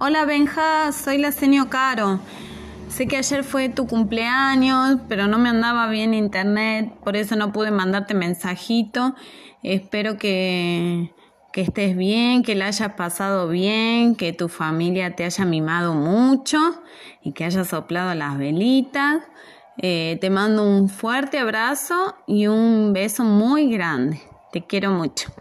Hola Benja, soy la señor Caro. Sé que ayer fue tu cumpleaños, pero no me andaba bien internet, por eso no pude mandarte mensajito. Espero que, que estés bien, que la hayas pasado bien, que tu familia te haya mimado mucho y que hayas soplado las velitas. Eh, te mando un fuerte abrazo y un beso muy grande. Te quiero mucho.